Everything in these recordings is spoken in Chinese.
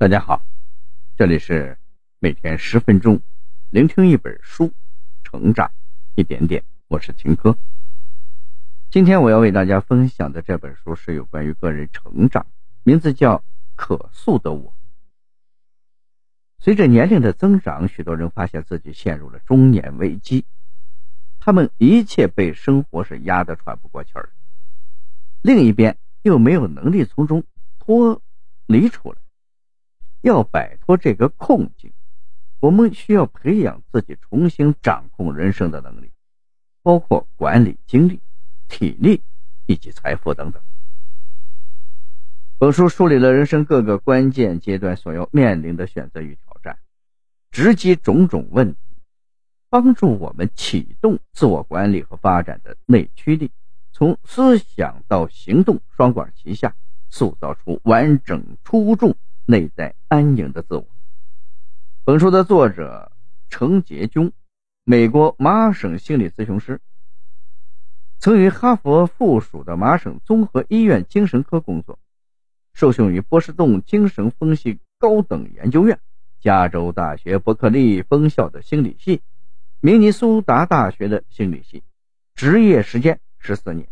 大家好，这里是每天十分钟，聆听一本书，成长一点点。我是秦科。今天我要为大家分享的这本书是有关于个人成长，名字叫《可塑的我》。随着年龄的增长，许多人发现自己陷入了中年危机，他们一切被生活是压得喘不过气儿，另一边又没有能力从中脱离出来。要摆脱这个困境，我们需要培养自己重新掌控人生的能力，包括管理精力、体力以及财富等等。本书梳理了人生各个关键阶段所要面临的选择与挑战，直击种种问题，帮助我们启动自我管理和发展的内驱力，从思想到行动双管齐下，塑造出完整出众。内在安宁的自我。本书的作者程杰军，美国麻省心理咨询师，曾于哈佛附属的麻省综合医院精神科工作，受训于波士顿精神分析高等研究院、加州大学伯克利分校的心理系、明尼苏达大学的心理系，职业时间十四年，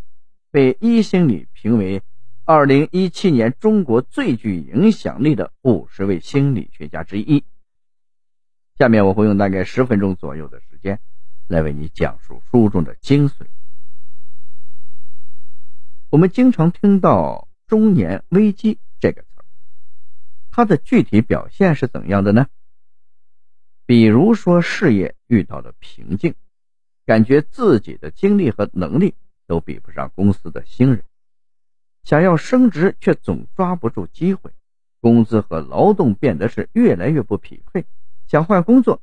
被一心理评为。二零一七年，中国最具影响力的五十位心理学家之一。下面我会用大概十分钟左右的时间，来为你讲述书中的精髓。我们经常听到“中年危机”这个词儿，它的具体表现是怎样的呢？比如说，事业遇到了瓶颈，感觉自己的精力和能力都比不上公司的新人。想要升职，却总抓不住机会，工资和劳动变得是越来越不匹配。想换工作，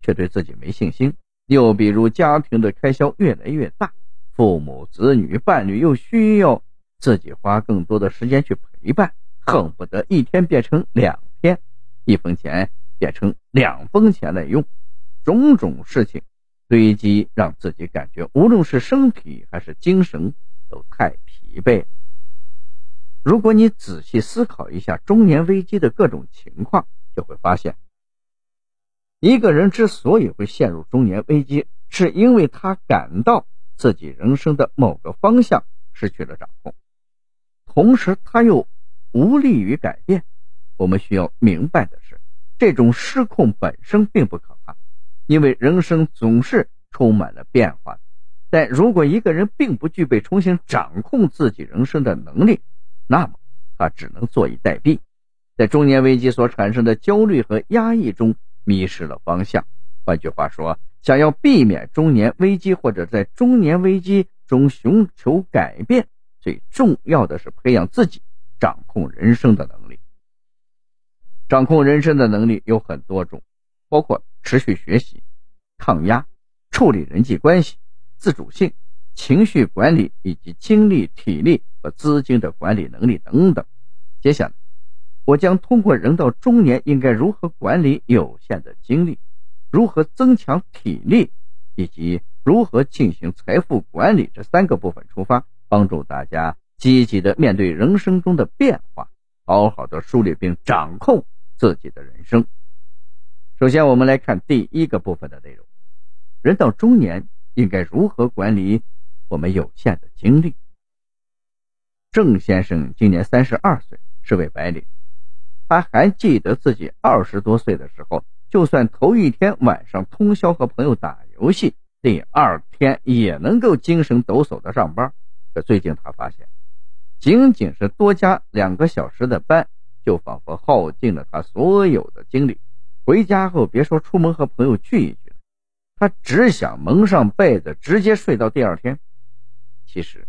却对自己没信心。又比如家庭的开销越来越大，父母、子女、伴侣又需要自己花更多的时间去陪伴，恨不得一天变成两天，一分钱变成两分钱来用。种种事情堆积，让自己感觉无论是身体还是精神都太疲惫了。如果你仔细思考一下中年危机的各种情况，就会发现，一个人之所以会陷入中年危机，是因为他感到自己人生的某个方向失去了掌控，同时他又无力于改变。我们需要明白的是，这种失控本身并不可怕，因为人生总是充满了变化。但如果一个人并不具备重新掌控自己人生的能力，那么，他只能坐以待毙，在中年危机所产生的焦虑和压抑中迷失了方向。换句话说，想要避免中年危机或者在中年危机中寻求改变，最重要的是培养自己掌控人生的能力。掌控人生的能力有很多种，包括持续学习、抗压、处理人际关系、自主性、情绪管理以及精力、体力和。资金的管理能力等等。接下来，我将通过人到中年应该如何管理有限的精力，如何增强体力，以及如何进行财富管理这三个部分出发，帮助大家积极的面对人生中的变化，好好的梳理并掌控自己的人生。首先，我们来看第一个部分的内容：人到中年应该如何管理我们有限的精力。郑先生今年三十二岁，是位白领。他还记得自己二十多岁的时候，就算头一天晚上通宵和朋友打游戏，第二天也能够精神抖擞的上班。可最近他发现，仅仅是多加两个小时的班，就仿佛耗尽了他所有的精力。回家后，别说出门和朋友聚一聚，他只想蒙上被子，直接睡到第二天。其实。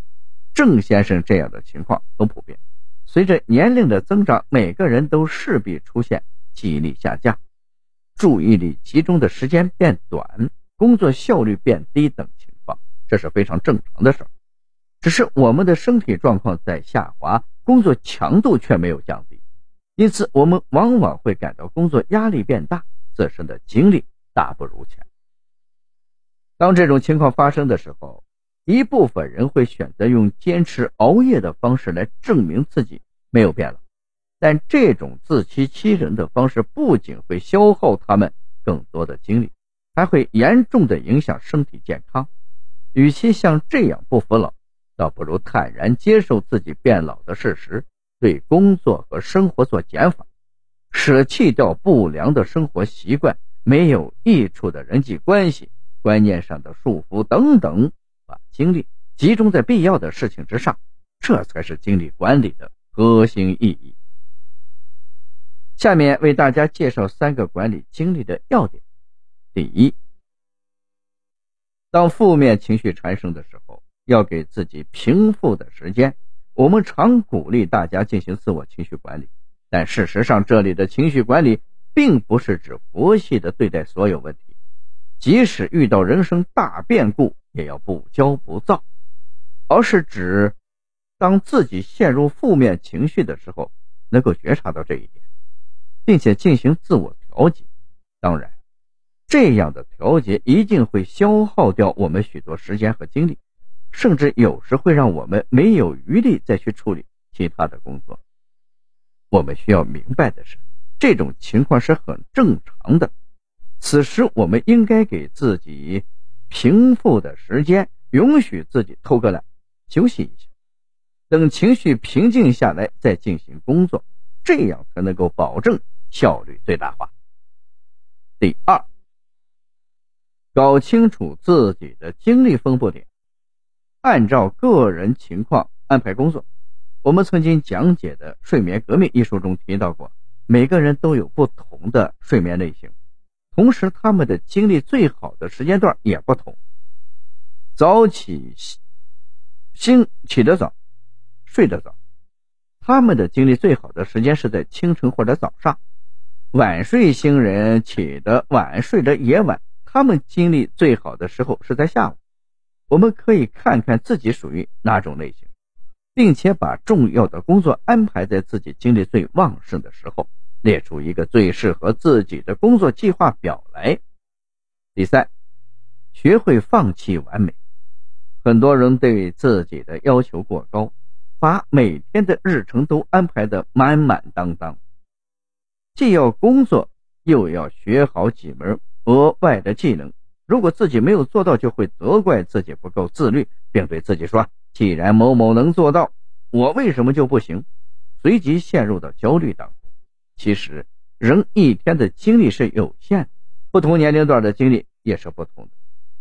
郑先生这样的情况很普遍。随着年龄的增长，每个人都势必出现记忆力下降、注意力集中的时间变短、工作效率变低等情况，这是非常正常的事儿。只是我们的身体状况在下滑，工作强度却没有降低，因此我们往往会感到工作压力变大，自身的精力大不如前。当这种情况发生的时候，一部分人会选择用坚持熬夜的方式来证明自己没有变了，但这种自欺欺人的方式不仅会消耗他们更多的精力，还会严重的影响身体健康。与其像这样不服老，倒不如坦然接受自己变老的事实，对工作和生活做减法，舍弃掉不良的生活习惯、没有益处的人际关系、观念上的束缚等等，把精力集中在必要的事情之上，这才是精力管理的核心意义。下面为大家介绍三个管理精力的要点。第一。当负面情绪产生的时候，要给自己平复的时间。我们常鼓励大家进行自我情绪管理，但事实上，这里的情绪管理并不是指佛系的对待所有问题，即使遇到人生大变故，也要不骄不躁，而是指当自己陷入负面情绪的时候，能够觉察到这一点，并且进行自我调节。当然。这样的调节一定会消耗掉我们许多时间和精力，甚至有时会让我们没有余力再去处理其他的工作。我们需要明白的是，这种情况是很正常的。此时，我们应该给自己平复的时间，允许自己偷个懒，休息一下，等情绪平静下来再进行工作，这样才能够保证效率最大化。第二。搞清楚自己的精力分布点，按照个人情况安排工作。我们曾经讲解的《睡眠革命》一书中提到过，每个人都有不同的睡眠类型，同时他们的精力最好的时间段也不同。早起醒起得早，睡得早，他们的精力最好的时间是在清晨或者早上。晚睡星人起得晚，睡得也晚。他们精力最好的时候是在下午，我们可以看看自己属于哪种类型，并且把重要的工作安排在自己精力最旺盛的时候，列出一个最适合自己的工作计划表来。第三，学会放弃完美。很多人对自己的要求过高，把每天的日程都安排的满满当当，既要工作，又要学好几门。额外的技能，如果自己没有做到，就会责怪自己不够自律，并对自己说：“既然某某能做到，我为什么就不行？”随即陷入到焦虑当中。其实，人一天的精力是有限，不同年龄段的精力也是不同的。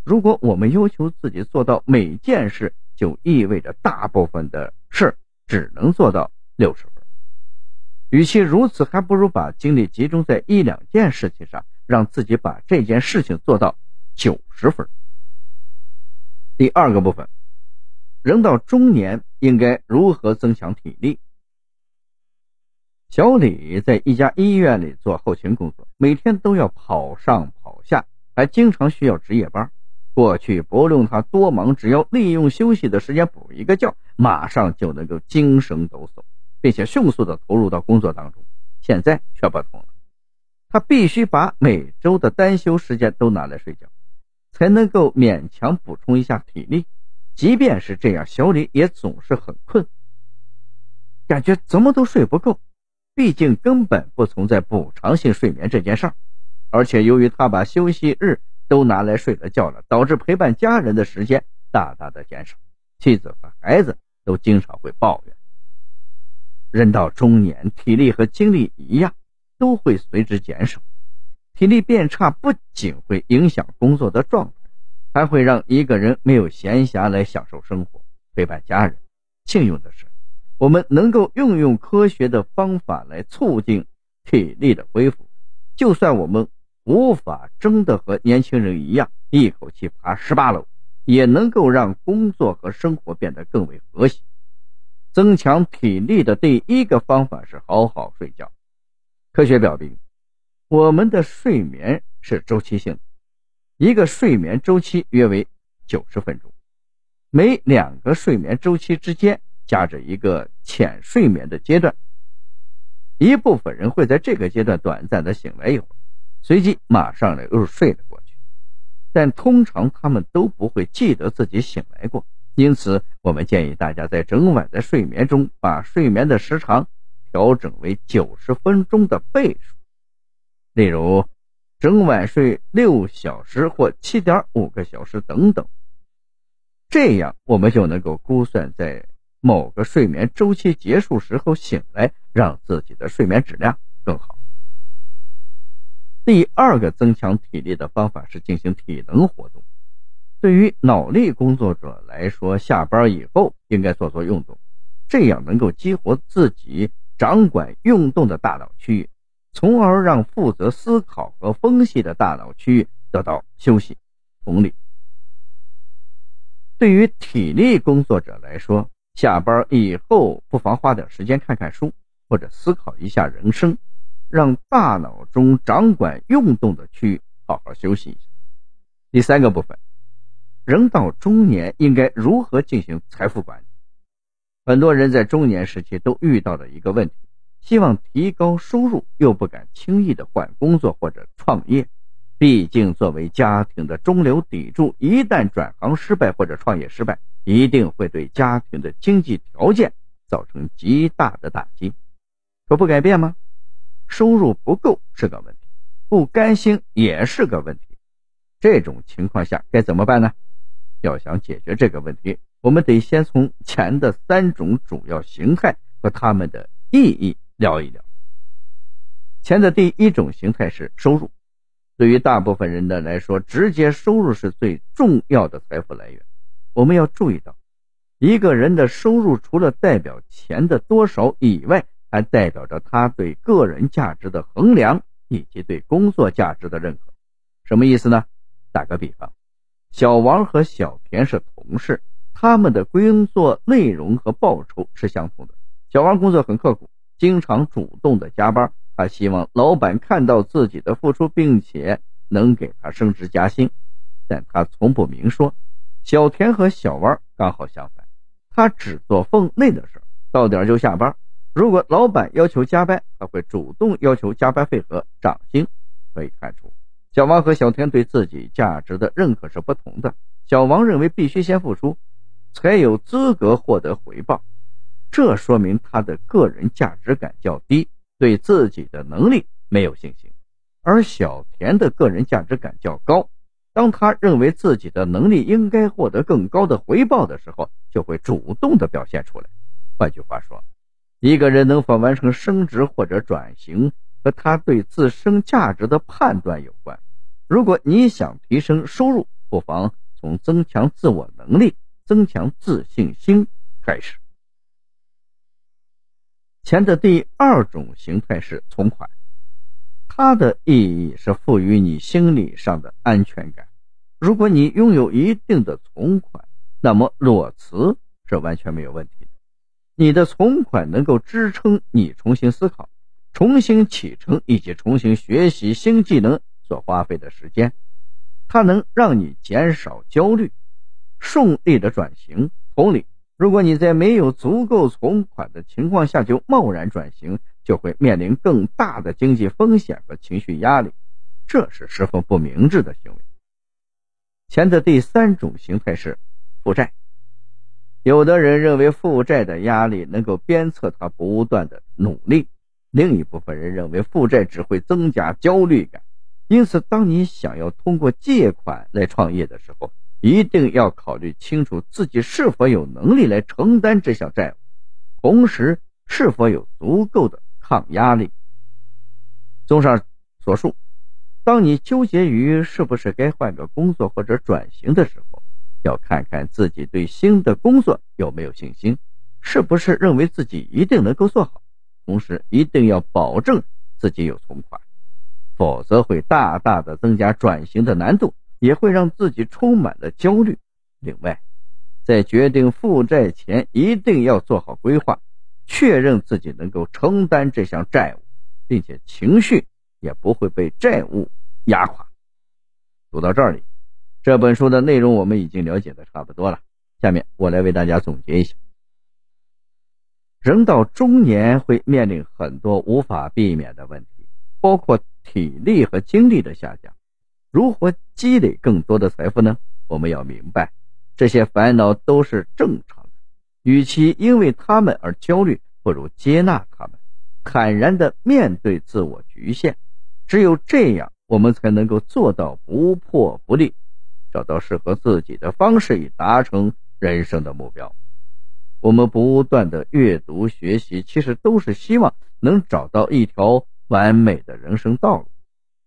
如果我们要求自己做到每件事，就意味着大部分的事只能做到六十分。与其如此，还不如把精力集中在一两件事情上。让自己把这件事情做到九十分。第二个部分，人到中年应该如何增强体力？小李在一家医院里做后勤工作，每天都要跑上跑下，还经常需要值夜班。过去不论他多忙，只要利用休息的时间补一个觉，马上就能够精神抖擞，并且迅速的投入到工作当中。现在却不同了。他必须把每周的单休时间都拿来睡觉，才能够勉强补充一下体力。即便是这样，小李也总是很困，感觉怎么都睡不够。毕竟根本不存在补偿性睡眠这件事儿，而且由于他把休息日都拿来睡了觉了，导致陪伴家人的时间大大的减少。妻子和孩子都经常会抱怨。人到中年，体力和精力一样。都会随之减少，体力变差不仅会影响工作的状态，还会让一个人没有闲暇来享受生活、陪伴家人。幸运的是，我们能够运用科学的方法来促进体力的恢复。就算我们无法真的和年轻人一样一口气爬十八楼，也能够让工作和生活变得更为和谐。增强体力的第一个方法是好好睡觉。科学表明，我们的睡眠是周期性的，一个睡眠周期约为九十分钟，每两个睡眠周期之间夹着一个浅睡眠的阶段。一部分人会在这个阶段短暂的醒来一会儿，随即马上的又睡了过去，但通常他们都不会记得自己醒来过。因此，我们建议大家在整晚的睡眠中把睡眠的时长。调整为九十分钟的倍数。例如，整晚睡六小时或七点五个小时等等。这样，我们就能够估算在某个睡眠周期结束时候醒来，让自己的睡眠质量更好。第二个增强体力的方法是进行体能活动。对于脑力工作者来说，下班以后应该做做运动，这样能够激活自己掌管运动的大脑区域，从而让负责思考和分析的大脑区域得到休息。同理，对于体力工作者来说，下班以后不妨花点时间看看书，或者思考一下人生。让大脑中掌管运动的区域好好休息一下。第三个部分，人到中年应该如何进行财富管理？很多人在中年时期都遇到了一个问题：希望提高收入，又不敢轻易的换工作或者创业。毕竟，作为家庭的中流砥柱，一旦转行失败或者创业失败，一定会对家庭的经济条件造成极大的打击。可不改变吗？收入不够是个问题，不甘心也是个问题。这种情况下该怎么办呢？要想解决这个问题，我们得先从钱的三种主要形态和它们的意义聊一聊。钱的第一种形态是收入，对于大部分人的来说，直接收入是最重要的财富来源。我们要注意到，一个人的收入除了代表钱的多少以外，还代表着他对个人价值的衡量以及对工作价值的认可。什么意思呢？打个比方，小王和小田是同事，他们的工作内容和报酬是相同的。小王工作很刻苦，经常主动的加班，他希望老板看到自己的付出，并且能给他升职加薪，但他从不明说。小田和小王刚好相反，他只做分内的事，到点就下班。如果老板要求加班，他会主动要求加班费和涨薪。可以看出，小王和小田对自己价值的认可是不同的。小王认为必须先付出，才有资格获得回报，这说明他的个人价值感较低，对自己的能力没有信心。而小田的个人价值感较高，当他认为自己的能力应该获得更高的回报的时候，就会主动的表现出来。换句话说。一个人能否完成升职或者转型，和他对自身价值的判断有关。如果你想提升收入，不妨从增强自我能力、增强自信心开始。钱的第二种形态是存款，它的意义是赋予你心理上的安全感。如果你拥有一定的存款，那么裸辞是完全没有问题的。你的存款能够支撑你重新思考、重新启程以及重新学习新技能所花费的时间，它能让你减少焦虑，顺利的转型。同理，如果你在没有足够存款的情况下就贸然转型，就会面临更大的经济风险和情绪压力，这是十分不明智的行为。钱的第三种形态是负债。有的人认为负债的压力能够鞭策他不断的努力，另一部分人认为负债只会增加焦虑感。因此，当你想要通过借款来创业的时候，一定要考虑清楚自己是否有能力来承担这项债务，同时是否有足够的抗压力。综上所述，当你纠结于是不是该换个工作或者转型的时候，要看看自己对新的工作有没有信心，是不是认为自己一定能够做好，同时一定要保证自己有存款，否则会大大的增加转型的难度，也会让自己充满了焦虑。另外，在决定负债前，一定要做好规划，确认自己能够承担这项债务，并且情绪也不会被债务压垮。读到这里。这本书的内容我们已经了解的差不多了，下面我来为大家总结一下。人到中年会面临很多无法避免的问题，包括体力和精力的下降。如何积累更多的财富呢？我们要明白，这些烦恼都是正常的。与其因为他们而焦虑，不如接纳他们，坦然的面对自我局限。只有这样，我们才能够做到不破不立，找到适合自己的方式，以达成人生的目标。我们不断的阅读学习，其实都是希望能找到一条完美的人生道路。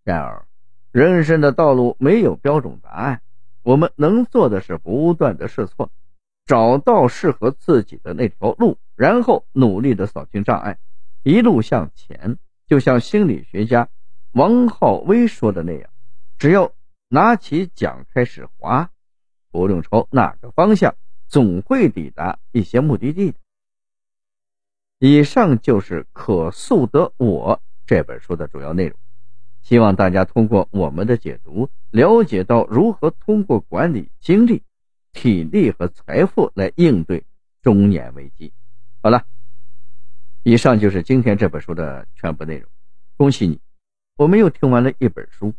然而，人生的道路没有标准答案，我们能做的是不断的试错，找到适合自己的那条路，然后努力的扫清障碍，一路向前。就像心理学家王浩威说的那样，只要拿起桨开始划，不论朝哪个方向。总会抵达一些目的地的。以上就是《可塑的我》这本书的主要内容，希望大家通过我们的解读，了解到如何通过管理精力、体力和财富来应对中年危机。好了，以上就是今天这本书的全部内容。恭喜你，我们又听完了一本书。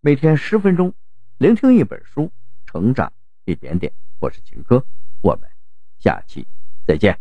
每天十分钟，聆听一本书，成长一点点。我是秦科，我们下期再见。